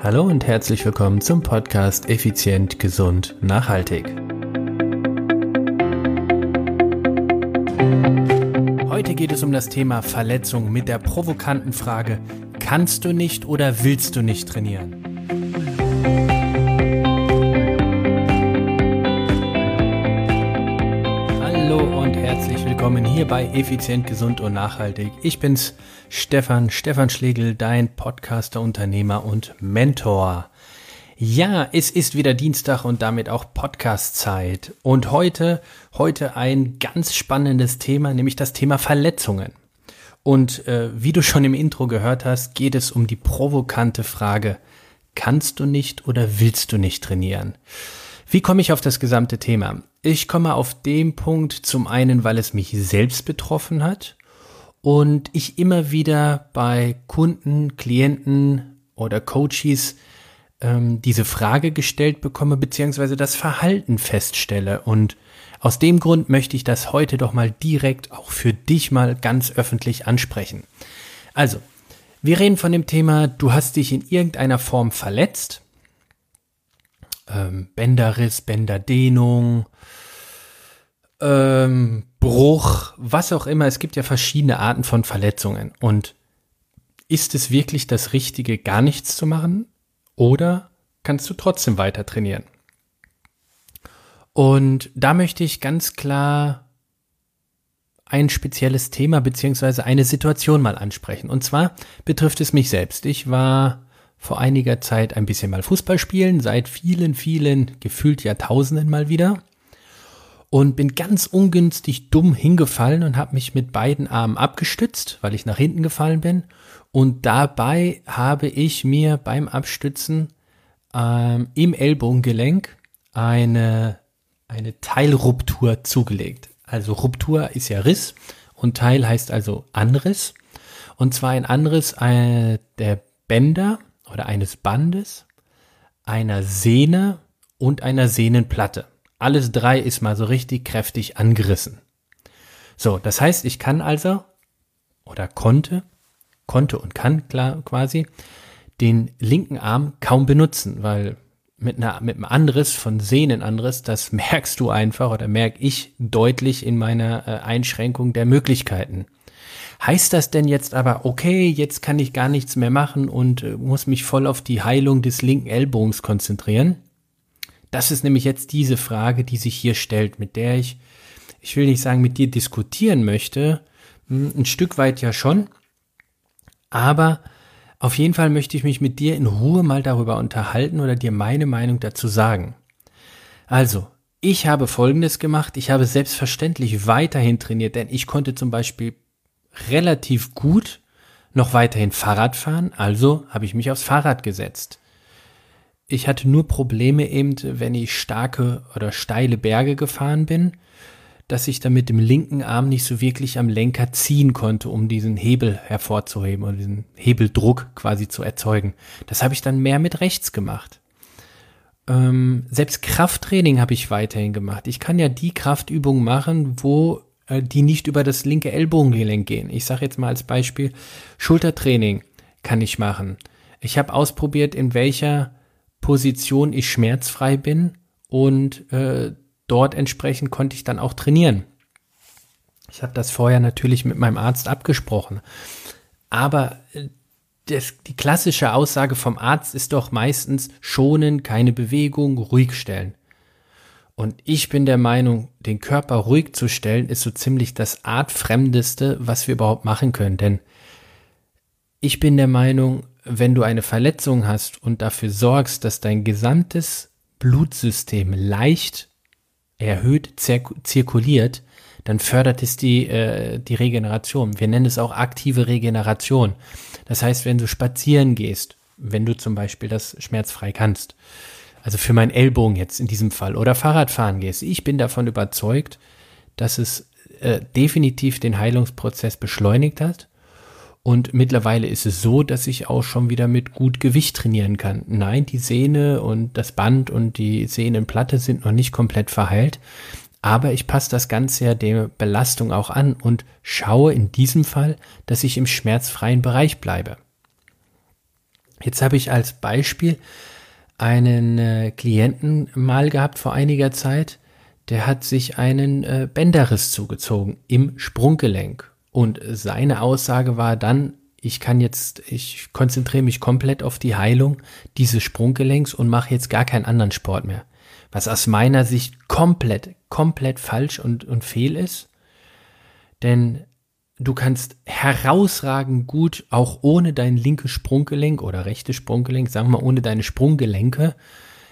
Hallo und herzlich willkommen zum Podcast Effizient, Gesund, Nachhaltig. Heute geht es um das Thema Verletzung mit der provokanten Frage, kannst du nicht oder willst du nicht trainieren? Willkommen hier bei Effizient, Gesund und Nachhaltig. Ich bin's, Stefan, Stefan Schlegel, dein Podcaster, Unternehmer und Mentor. Ja, es ist wieder Dienstag und damit auch Podcast-Zeit. Und heute, heute ein ganz spannendes Thema, nämlich das Thema Verletzungen. Und äh, wie du schon im Intro gehört hast, geht es um die provokante Frage, kannst du nicht oder willst du nicht trainieren? Wie komme ich auf das gesamte Thema? Ich komme auf den Punkt zum einen, weil es mich selbst betroffen hat und ich immer wieder bei Kunden, Klienten oder Coaches ähm, diese Frage gestellt bekomme, beziehungsweise das Verhalten feststelle. Und aus dem Grund möchte ich das heute doch mal direkt auch für dich mal ganz öffentlich ansprechen. Also, wir reden von dem Thema, du hast dich in irgendeiner Form verletzt. Ähm, Bänderriss, Bänderdehnung, ähm, Bruch, was auch immer. Es gibt ja verschiedene Arten von Verletzungen. Und ist es wirklich das Richtige, gar nichts zu machen? Oder kannst du trotzdem weiter trainieren? Und da möchte ich ganz klar ein spezielles Thema beziehungsweise eine Situation mal ansprechen. Und zwar betrifft es mich selbst. Ich war vor einiger Zeit ein bisschen mal Fußball spielen, seit vielen, vielen, gefühlt Jahrtausenden mal wieder und bin ganz ungünstig dumm hingefallen und habe mich mit beiden Armen abgestützt, weil ich nach hinten gefallen bin. Und dabei habe ich mir beim Abstützen ähm, im Ellbogengelenk eine, eine Teilruptur zugelegt. Also Ruptur ist ja Riss und Teil heißt also Anriss. Und zwar ein Anriss äh, der Bänder oder eines Bandes, einer Sehne und einer Sehnenplatte. Alles drei ist mal so richtig kräftig angerissen. So, das heißt, ich kann also oder konnte, konnte und kann klar quasi den linken Arm kaum benutzen, weil mit, einer, mit einem Anriss von Sehnenanriss, das merkst du einfach oder merke ich deutlich in meiner äh, Einschränkung der Möglichkeiten. Heißt das denn jetzt aber, okay, jetzt kann ich gar nichts mehr machen und äh, muss mich voll auf die Heilung des linken Ellbogens konzentrieren? Das ist nämlich jetzt diese Frage, die sich hier stellt, mit der ich, ich will nicht sagen, mit dir diskutieren möchte, hm, ein Stück weit ja schon, aber auf jeden Fall möchte ich mich mit dir in Ruhe mal darüber unterhalten oder dir meine Meinung dazu sagen. Also, ich habe Folgendes gemacht. Ich habe selbstverständlich weiterhin trainiert, denn ich konnte zum Beispiel relativ gut noch weiterhin Fahrrad fahren. Also habe ich mich aufs Fahrrad gesetzt. Ich hatte nur Probleme eben, wenn ich starke oder steile Berge gefahren bin, dass ich dann mit dem linken Arm nicht so wirklich am Lenker ziehen konnte, um diesen Hebel hervorzuheben oder diesen Hebeldruck quasi zu erzeugen. Das habe ich dann mehr mit rechts gemacht. Ähm, selbst Krafttraining habe ich weiterhin gemacht. Ich kann ja die Kraftübungen machen, wo die nicht über das linke Ellbogengelenk gehen. Ich sage jetzt mal als Beispiel Schultertraining kann ich machen. Ich habe ausprobiert, in welcher Position ich schmerzfrei bin und äh, dort entsprechend konnte ich dann auch trainieren. Ich habe das vorher natürlich mit meinem Arzt abgesprochen. Aber äh, das, die klassische Aussage vom Arzt ist doch meistens schonen, keine Bewegung, ruhig stellen. Und ich bin der Meinung, den Körper ruhig zu stellen, ist so ziemlich das Artfremdeste, was wir überhaupt machen können. Denn ich bin der Meinung, wenn du eine Verletzung hast und dafür sorgst, dass dein gesamtes Blutsystem leicht erhöht zirkuliert, dann fördert es die, äh, die Regeneration. Wir nennen es auch aktive Regeneration. Das heißt, wenn du spazieren gehst, wenn du zum Beispiel das schmerzfrei kannst, also für meinen Ellbogen jetzt in diesem Fall, oder Fahrradfahren gehst, ich bin davon überzeugt, dass es äh, definitiv den Heilungsprozess beschleunigt hat und mittlerweile ist es so, dass ich auch schon wieder mit gut Gewicht trainieren kann. Nein, die Sehne und das Band und die Sehnenplatte sind noch nicht komplett verheilt. Aber ich passe das Ganze ja der Belastung auch an und schaue in diesem Fall, dass ich im schmerzfreien Bereich bleibe. Jetzt habe ich als Beispiel einen äh, Klienten mal gehabt vor einiger Zeit, der hat sich einen äh, Bänderriss zugezogen im Sprunggelenk. Und seine Aussage war dann, ich kann jetzt, ich konzentriere mich komplett auf die Heilung dieses Sprunggelenks und mache jetzt gar keinen anderen Sport mehr. Was aus meiner Sicht komplett, komplett falsch und, und fehl ist. Denn du kannst herausragend gut, auch ohne dein linkes Sprunggelenk oder rechtes Sprunggelenk, sagen wir mal ohne deine Sprunggelenke,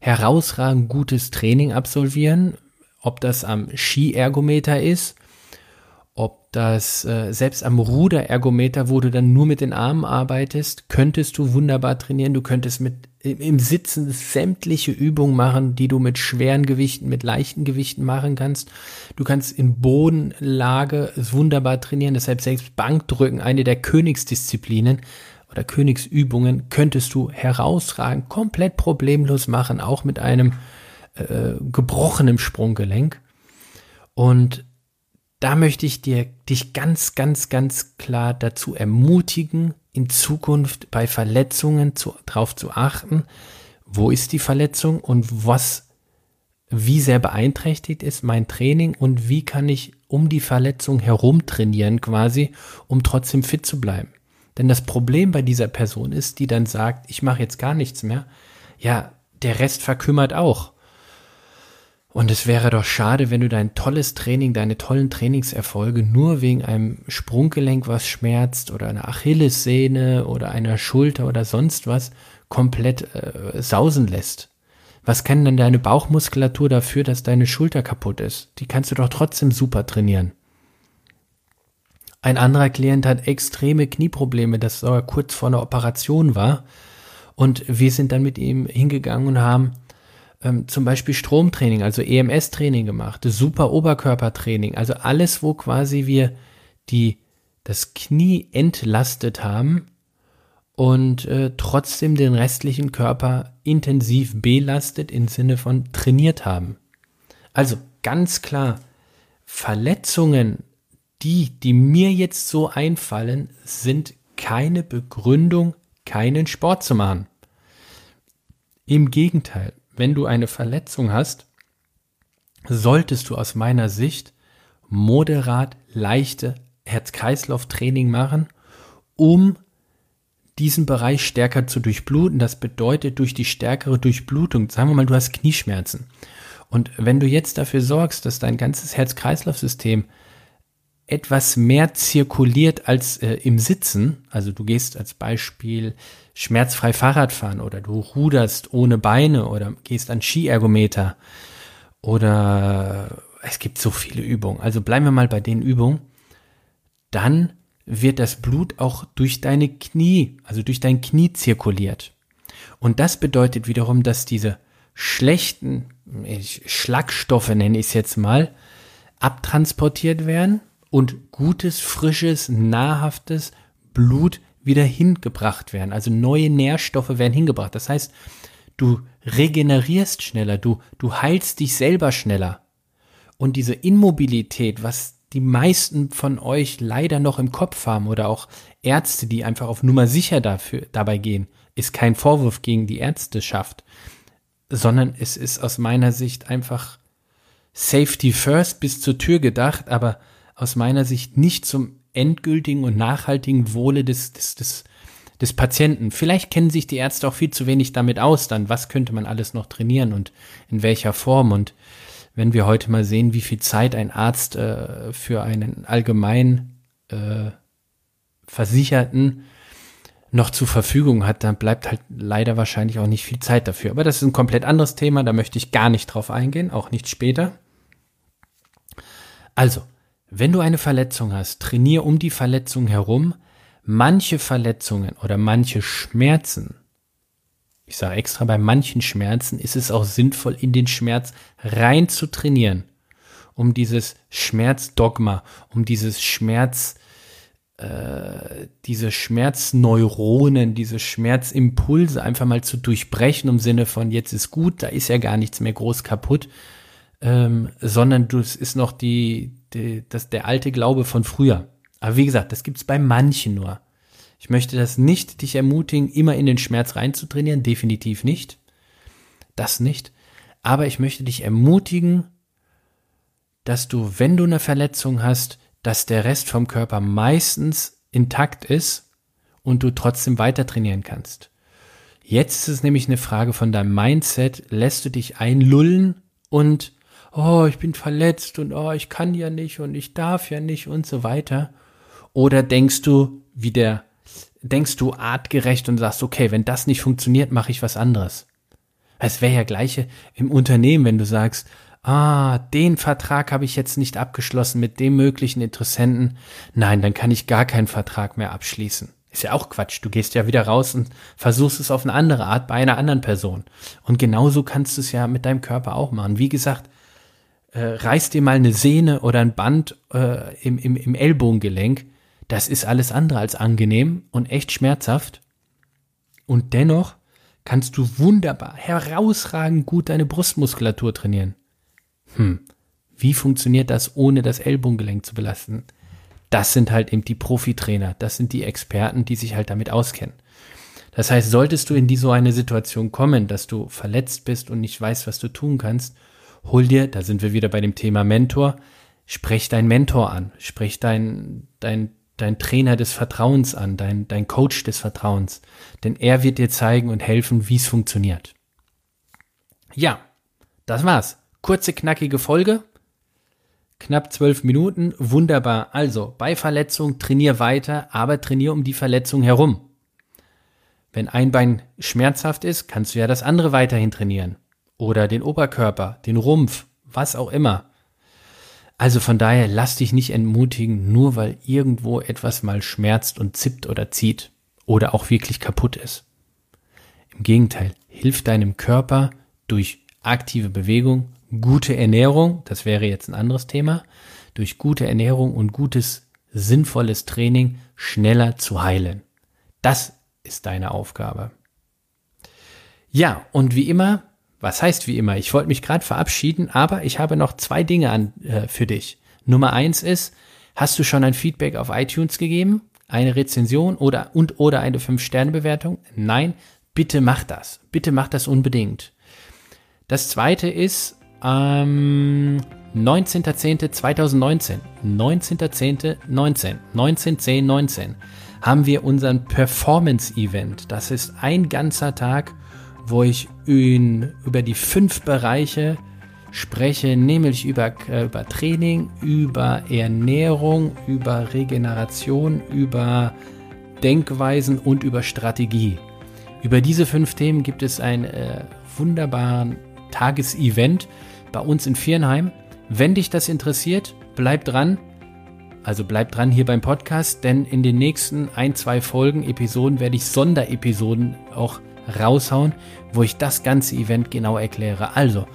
herausragend gutes Training absolvieren, ob das am Skiergometer ist, ob das äh, selbst am Ruderergometer, wo du dann nur mit den Armen arbeitest, könntest du wunderbar trainieren. Du könntest mit im Sitzen sämtliche Übungen machen, die du mit schweren Gewichten, mit leichten Gewichten machen kannst. Du kannst in Bodenlage wunderbar trainieren. Deshalb selbst Bankdrücken, eine der Königsdisziplinen oder Königsübungen, könntest du herausragend, komplett problemlos machen, auch mit einem äh, gebrochenem Sprunggelenk. Und da möchte ich dir dich ganz, ganz, ganz klar dazu ermutigen, in Zukunft bei Verletzungen zu, darauf zu achten, wo ist die Verletzung und was, wie sehr beeinträchtigt ist mein Training und wie kann ich um die Verletzung herum trainieren quasi, um trotzdem fit zu bleiben. Denn das Problem bei dieser Person ist, die dann sagt, ich mache jetzt gar nichts mehr, ja, der Rest verkümmert auch. Und es wäre doch schade, wenn du dein tolles Training, deine tollen Trainingserfolge nur wegen einem Sprunggelenk, was schmerzt, oder einer Achillessehne oder einer Schulter oder sonst was komplett äh, sausen lässt. Was kann denn deine Bauchmuskulatur dafür, dass deine Schulter kaputt ist? Die kannst du doch trotzdem super trainieren. Ein anderer Klient hat extreme Knieprobleme, das sogar kurz vor einer Operation war. Und wir sind dann mit ihm hingegangen und haben ähm, zum Beispiel Stromtraining, also EMS-Training gemacht, super Oberkörpertraining, also alles, wo quasi wir die, das Knie entlastet haben und äh, trotzdem den restlichen Körper intensiv belastet im Sinne von trainiert haben. Also ganz klar, Verletzungen, die, die mir jetzt so einfallen, sind keine Begründung, keinen Sport zu machen. Im Gegenteil, wenn du eine Verletzung hast, solltest du aus meiner Sicht moderat leichte Herz-Kreislauf-Training machen, um diesen Bereich stärker zu durchbluten. Das bedeutet, durch die stärkere Durchblutung, sagen wir mal, du hast Knieschmerzen. Und wenn du jetzt dafür sorgst, dass dein ganzes Herz-Kreislauf-System etwas mehr zirkuliert als äh, im Sitzen, also du gehst als Beispiel schmerzfrei Fahrrad fahren oder du ruderst ohne Beine oder gehst an Skiergometer oder es gibt so viele Übungen. Also bleiben wir mal bei den Übungen. Dann wird das Blut auch durch deine Knie, also durch dein Knie zirkuliert. Und das bedeutet wiederum, dass diese schlechten Schlagstoffe, nenne ich es jetzt mal, abtransportiert werden und gutes, frisches, nahrhaftes Blut wieder hingebracht werden. Also neue Nährstoffe werden hingebracht. Das heißt, du regenerierst schneller, du, du heilst dich selber schneller. Und diese Immobilität, was die meisten von euch leider noch im Kopf haben oder auch Ärzte, die einfach auf Nummer sicher dafür, dabei gehen, ist kein Vorwurf gegen die Ärzteschaft, sondern es ist aus meiner Sicht einfach Safety First bis zur Tür gedacht, aber aus meiner Sicht nicht zum endgültigen und nachhaltigen Wohle des, des, des, des Patienten. Vielleicht kennen sich die Ärzte auch viel zu wenig damit aus, dann was könnte man alles noch trainieren und in welcher Form. Und wenn wir heute mal sehen, wie viel Zeit ein Arzt äh, für einen allgemein äh, Versicherten noch zur Verfügung hat, dann bleibt halt leider wahrscheinlich auch nicht viel Zeit dafür. Aber das ist ein komplett anderes Thema, da möchte ich gar nicht drauf eingehen, auch nicht später. Also, wenn du eine Verletzung hast, trainier um die Verletzung herum. Manche Verletzungen oder manche Schmerzen, ich sage extra, bei manchen Schmerzen ist es auch sinnvoll, in den Schmerz rein zu trainieren, um dieses Schmerzdogma, um dieses Schmerz, äh, diese Schmerzneuronen, diese Schmerzimpulse einfach mal zu durchbrechen, im Sinne von jetzt ist gut, da ist ja gar nichts mehr groß kaputt, ähm, sondern du, es ist noch die, die, das, der alte Glaube von früher. Aber wie gesagt, das gibt's bei manchen nur. Ich möchte das nicht dich ermutigen, immer in den Schmerz reinzutrainieren, definitiv nicht. Das nicht. Aber ich möchte dich ermutigen, dass du, wenn du eine Verletzung hast, dass der Rest vom Körper meistens intakt ist und du trotzdem weiter trainieren kannst. Jetzt ist es nämlich eine Frage von deinem Mindset. Lässt du dich einlullen und, oh, ich bin verletzt und oh, ich kann ja nicht und ich darf ja nicht und so weiter. Oder denkst du, wie der, denkst du artgerecht und sagst, okay, wenn das nicht funktioniert, mache ich was anderes. Es wäre ja gleiche im Unternehmen, wenn du sagst, ah, den Vertrag habe ich jetzt nicht abgeschlossen mit dem möglichen Interessenten. Nein, dann kann ich gar keinen Vertrag mehr abschließen. Ist ja auch Quatsch. Du gehst ja wieder raus und versuchst es auf eine andere Art bei einer anderen Person. Und genauso kannst du es ja mit deinem Körper auch machen. Wie gesagt, äh, reiß dir mal eine Sehne oder ein Band äh, im, im, im Ellbogengelenk. Das ist alles andere als angenehm und echt schmerzhaft. Und dennoch kannst du wunderbar, herausragend gut deine Brustmuskulatur trainieren. Hm, wie funktioniert das, ohne das Ellbogengelenk zu belasten? Das sind halt eben die Profitrainer, das sind die Experten, die sich halt damit auskennen. Das heißt, solltest du in die so eine Situation kommen, dass du verletzt bist und nicht weißt, was du tun kannst, hol dir, da sind wir wieder bei dem Thema Mentor, sprech deinen Mentor an, sprech dein, dein, dein Trainer des Vertrauens an, dein, dein Coach des Vertrauens, denn er wird dir zeigen und helfen, wie es funktioniert. Ja, das war's. Kurze, knackige Folge. Knapp zwölf Minuten. Wunderbar. Also, bei Verletzung trainier weiter, aber trainier um die Verletzung herum. Wenn ein Bein schmerzhaft ist, kannst du ja das andere weiterhin trainieren. Oder den Oberkörper, den Rumpf, was auch immer. Also von daher lass dich nicht entmutigen, nur weil irgendwo etwas mal schmerzt und zippt oder zieht oder auch wirklich kaputt ist. Im Gegenteil, hilf deinem Körper durch aktive Bewegung, gute Ernährung, das wäre jetzt ein anderes Thema, durch gute Ernährung und gutes, sinnvolles Training schneller zu heilen. Das ist deine Aufgabe. Ja, und wie immer, was heißt wie immer? Ich wollte mich gerade verabschieden, aber ich habe noch zwei Dinge an, äh, für dich. Nummer eins ist, hast du schon ein Feedback auf iTunes gegeben? Eine Rezension oder und oder eine 5-Sterne-Bewertung? Nein, bitte mach das. Bitte mach das unbedingt. Das zweite ist, ähm, 19.10.2019, 19.10.19, 19.10.19 haben wir unseren Performance-Event. Das ist ein ganzer Tag, wo ich in, über die fünf Bereiche spreche, nämlich über, äh, über Training, über Ernährung, über Regeneration, über Denkweisen und über Strategie. Über diese fünf Themen gibt es einen äh, wunderbaren Tagesevent bei uns in Viernheim. Wenn dich das interessiert, bleib dran. Also bleib dran hier beim Podcast, denn in den nächsten ein, zwei Folgen, Episoden werde ich Sonderepisoden auch raushauen, wo ich das ganze Event genau erkläre. Also,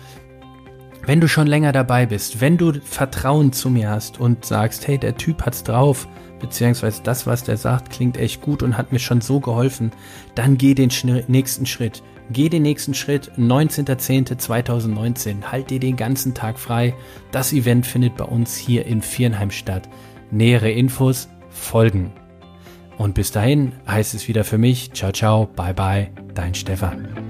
wenn du schon länger dabei bist, wenn du Vertrauen zu mir hast und sagst, hey, der Typ hat's drauf, beziehungsweise das, was der sagt, klingt echt gut und hat mir schon so geholfen, dann geh den nächsten Schritt. Geh den nächsten Schritt, 19.10.2019. Halt dir den ganzen Tag frei. Das Event findet bei uns hier in Viernheim statt. Nähere Infos folgen. Und bis dahin heißt es wieder für mich, ciao, ciao, bye, bye, dein Stefan.